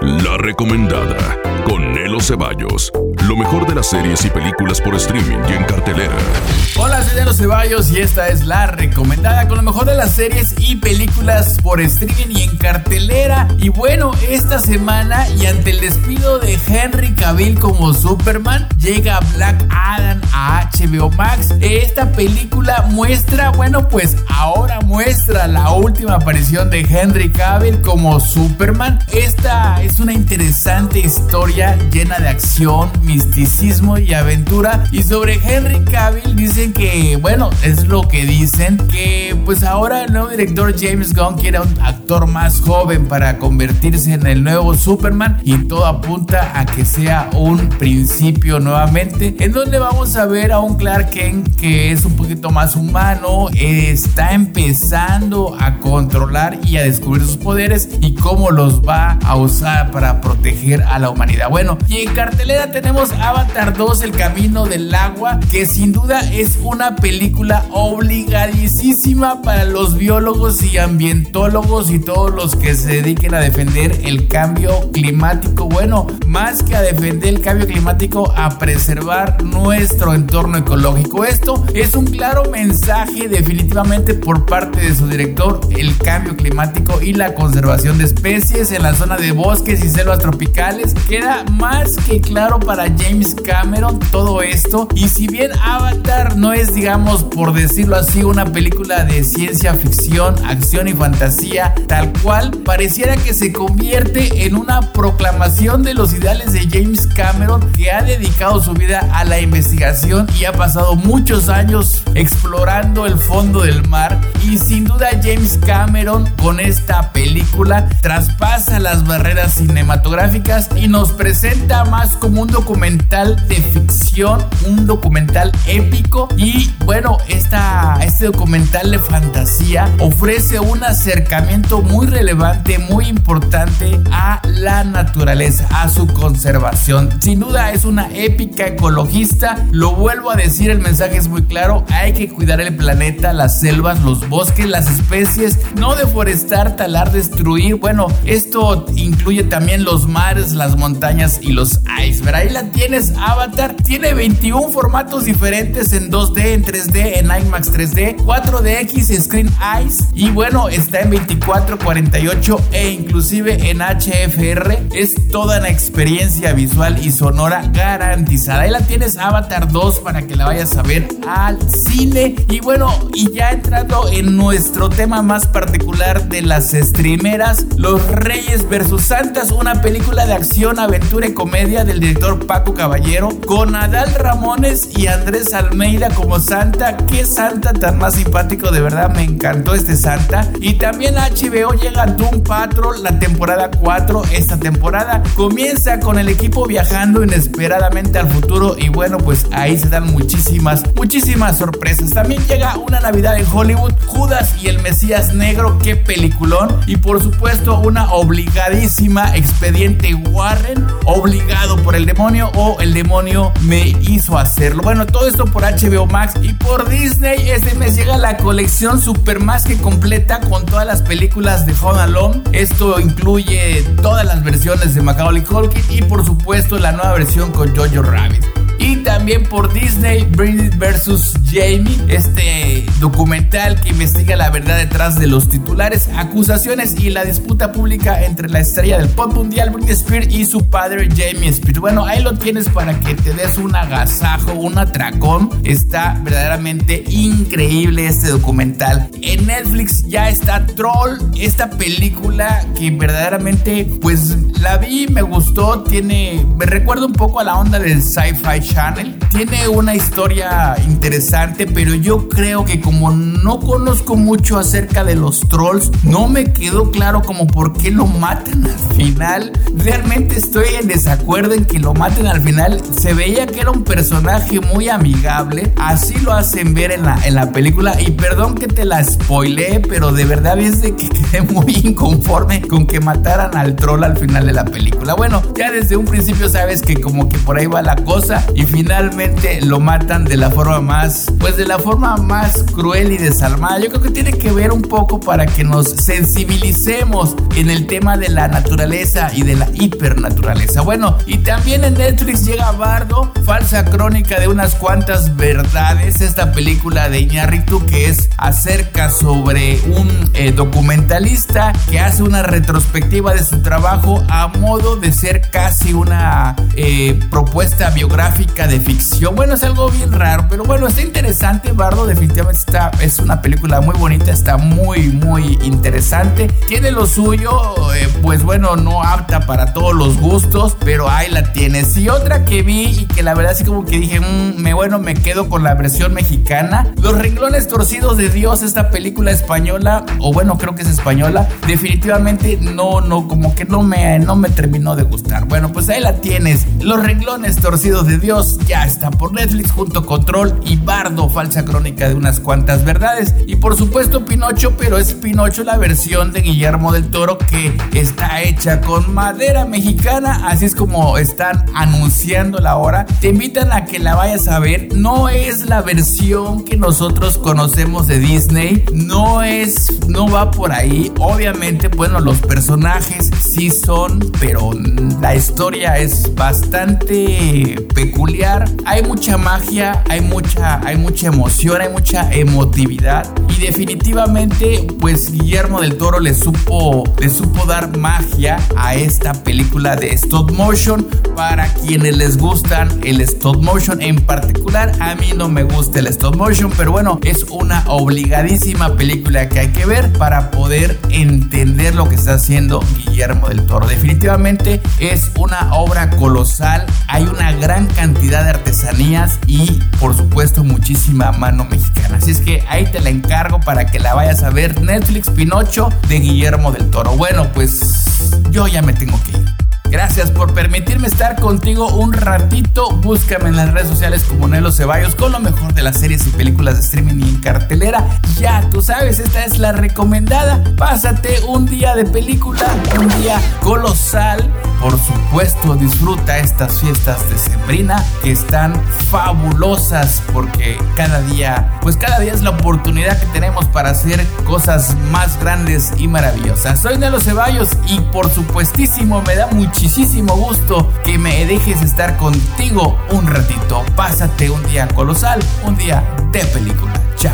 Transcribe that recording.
La recomendada con Ceballos. Lo mejor de las series y películas por streaming y en cartelera. Hola, soy Nelo Ceballos y esta es la recomendada con lo mejor de las series y películas por streaming y en cartelera. Y bueno, esta semana y ante el despido de Henry Cavill como Superman, llega Black Adam a HBO Max. Esta película muestra, bueno, pues ahora muestra la última aparición de Henry Cavill como Superman. Esta es una interesante historia llena de acción, misticismo y aventura. Y sobre Henry Cavill dicen que, bueno, es lo que dicen, que pues ahora el nuevo director James Gunn quiere un actor más joven para convertirse en el nuevo Superman y todo apunta a que sea un principio nuevamente, en donde vamos a ver a un Clark Kent que es un poquito más humano, está empezando a controlar y a descubrir sus poderes y cómo los va a usar para proteger a la humanidad. Bueno, y en cartelera tenemos Avatar 2, El Camino del Agua, que sin duda es una película obligadísima para los biólogos y ambientólogos y todos los que se dediquen a defender el cambio climático. Bueno, más que a defender el cambio climático, a preservar nuestro entorno ecológico. Esto es un claro mensaje definitivamente por parte de su director, el cambio climático y la conservación de especies en la zona de bosques y selvas tropicales. Queda más que claro para James Cameron todo esto. Y si bien Avatar no es, digamos, por decirlo así, una película de ciencia ficción, acción y fantasía, tal cual, pareciera que se convierte en una proclamación de los ideales de James Cameron, que ha dedicado su vida a la investigación y ha pasado muchos años explorando el fondo del mar. Y sin duda James Cameron con esta película traspasa las barreras cinematográficas y nos presenta más como un documental de ficción, un documental épico y bueno, esta, este documental de fantasía ofrece un acercamiento muy relevante, muy importante a la naturaleza, a su conservación. Sin duda es una épica ecologista, lo vuelvo a decir, el mensaje es muy claro, hay que cuidar el planeta, las selvas, los bosques, las especies, no deforestar, talar, destruir. Bueno, esto incluye también los mares, las montañas y los icebergs. Ahí la tienes, Avatar. Tiene 21 formatos diferentes en 2D, en 3D, en IMAX 3D, 4DX, Screen Ice. Y bueno, está en 24, 48 e inclusive en HFR. Es toda una experiencia visual y sonora garantizada. Ahí la tienes, Avatar 2, para que la vayas a ver al cine. Y bueno, y ya entrando en nuestro tema más particular de las streameras, Los Reyes versus Santas, una película de acción, aventura y comedia del director Paco Caballero, con Adal Ramones y Andrés Almeida como Santa. Qué Santa tan más simpático, de verdad me encantó este Santa. Y también HBO llega Doom Patrol, la temporada 4. Esta temporada comienza con el equipo viajando inesperadamente al futuro y bueno, pues ahí se dan muchísimas, muchísimas sorpresas. También llega una Navidad en Hollywood, Judas y el Mesías Negro, qué peliculón. Y por supuesto una obligadísima expediente Warren, por el demonio o el demonio me hizo hacerlo. Bueno, todo esto por HBO Max y por Disney. Este mes llega la colección super más que completa con todas las películas de Home Alone. Esto incluye todas las versiones de Macaulay Culkin y por supuesto la nueva versión con Jojo Rabbit. Y también por Disney, Britney vs. Jamie, este documental que investiga la verdad detrás de los titulares, acusaciones y la disputa pública entre la estrella del pop mundial Britney Spears y su padre Jamie Spears. Bueno, ahí lo tienes para que te des un agasajo, un atracón. Está verdaderamente increíble este documental. En Netflix ya está Troll, esta película que verdaderamente pues la vi, me gustó, tiene, me recuerda un poco a la onda del sci-fi Channel. Tiene una historia interesante, pero yo creo que como no conozco mucho acerca de los trolls, no me quedó claro como por qué lo matan al final. Realmente estoy en desacuerdo en que lo maten al final. Se veía que era un personaje muy amigable. Así lo hacen ver en la, en la película. Y perdón que te la spoilé, pero de verdad es de que quedé muy inconforme con que mataran al troll al final de la película. Bueno, ya desde un principio sabes que como que por ahí va la cosa y finalmente lo matan de la forma más, pues de la forma más cruel y desalmada. Yo creo que tiene que ver un poco para que nos sensibilicemos en el tema de la naturaleza y de la hipernaturaleza. Bueno, y también en Netflix llega Bardo, falsa crónica de unas cuantas verdades, esta película de Iñárritu que es acerca sobre un eh, documentalista que hace una retrospectiva de su trabajo a modo de ser casi una eh, propuesta biográfica de ficción. Bueno, es algo bien raro, pero bueno, está interesante. Bardo definitivamente está, es una película muy bonita, está muy, muy interesante. Tiene lo suyo, eh, pues bueno, no apta para todos los gustos, pero ahí la tienes. Y otra que vi y que la verdad sí como que dije, mm, me bueno, me quedo con la versión mexicana. Los renglones torcidos de Dios, esta película española, o bueno, creo que es española, definitivamente no, no, como que no me, no me terminó de gustar. Bueno, pues ahí la tienes. Los renglones torcidos de Dios ya está por Netflix junto con Troll y Bardo, falsa crónica de unas cuantas verdades. Y por supuesto Pinocho, pero es Pinocho la versión de Guillermo del Toro que está hecha con madera mexicana, así es como están anunciando la hora. Te invitan a que la vayas a ver. No es la versión que nosotros conocemos de Disney, no es, no va por ahí. Obviamente, bueno, los personajes sí son, pero la historia es bastante peculiar. Hay mucha magia, hay mucha, hay mucha emoción, hay mucha emotividad y definitivamente, pues Guillermo del Toro le supo, le supo dar magia a esta película de stop motion para quienes les gustan el stop motion en particular. A mí no me gusta el stop motion, pero bueno, es una obligadísima película que hay que ver para poder entender lo que está haciendo Guillermo del Toro. Definitivamente es una obra colosal, hay una gran cantidad de artesanías y por supuesto muchísima mano mexicana. Así es que ahí te la encargo para que la vayas a ver. Netflix Pinocho de Guillermo del Toro. Bueno, pues yo ya me tengo que ir. Gracias por permitirme estar contigo un ratito. Búscame en las redes sociales como Nelo Ceballos con lo mejor de las series y películas de streaming y en cartelera. Ya, tú sabes, esta es la recomendada. Pásate un día de película, un día colosal. Por supuesto, disfruta estas fiestas de Sembrina que están fabulosas porque cada día, pues cada día es la oportunidad que tenemos para hacer cosas más grandes y maravillosas. Soy Nelo Ceballos y por supuestísimo me da muchísimo gusto que me dejes estar contigo un ratito. Pásate un día colosal, un día de película. Chao.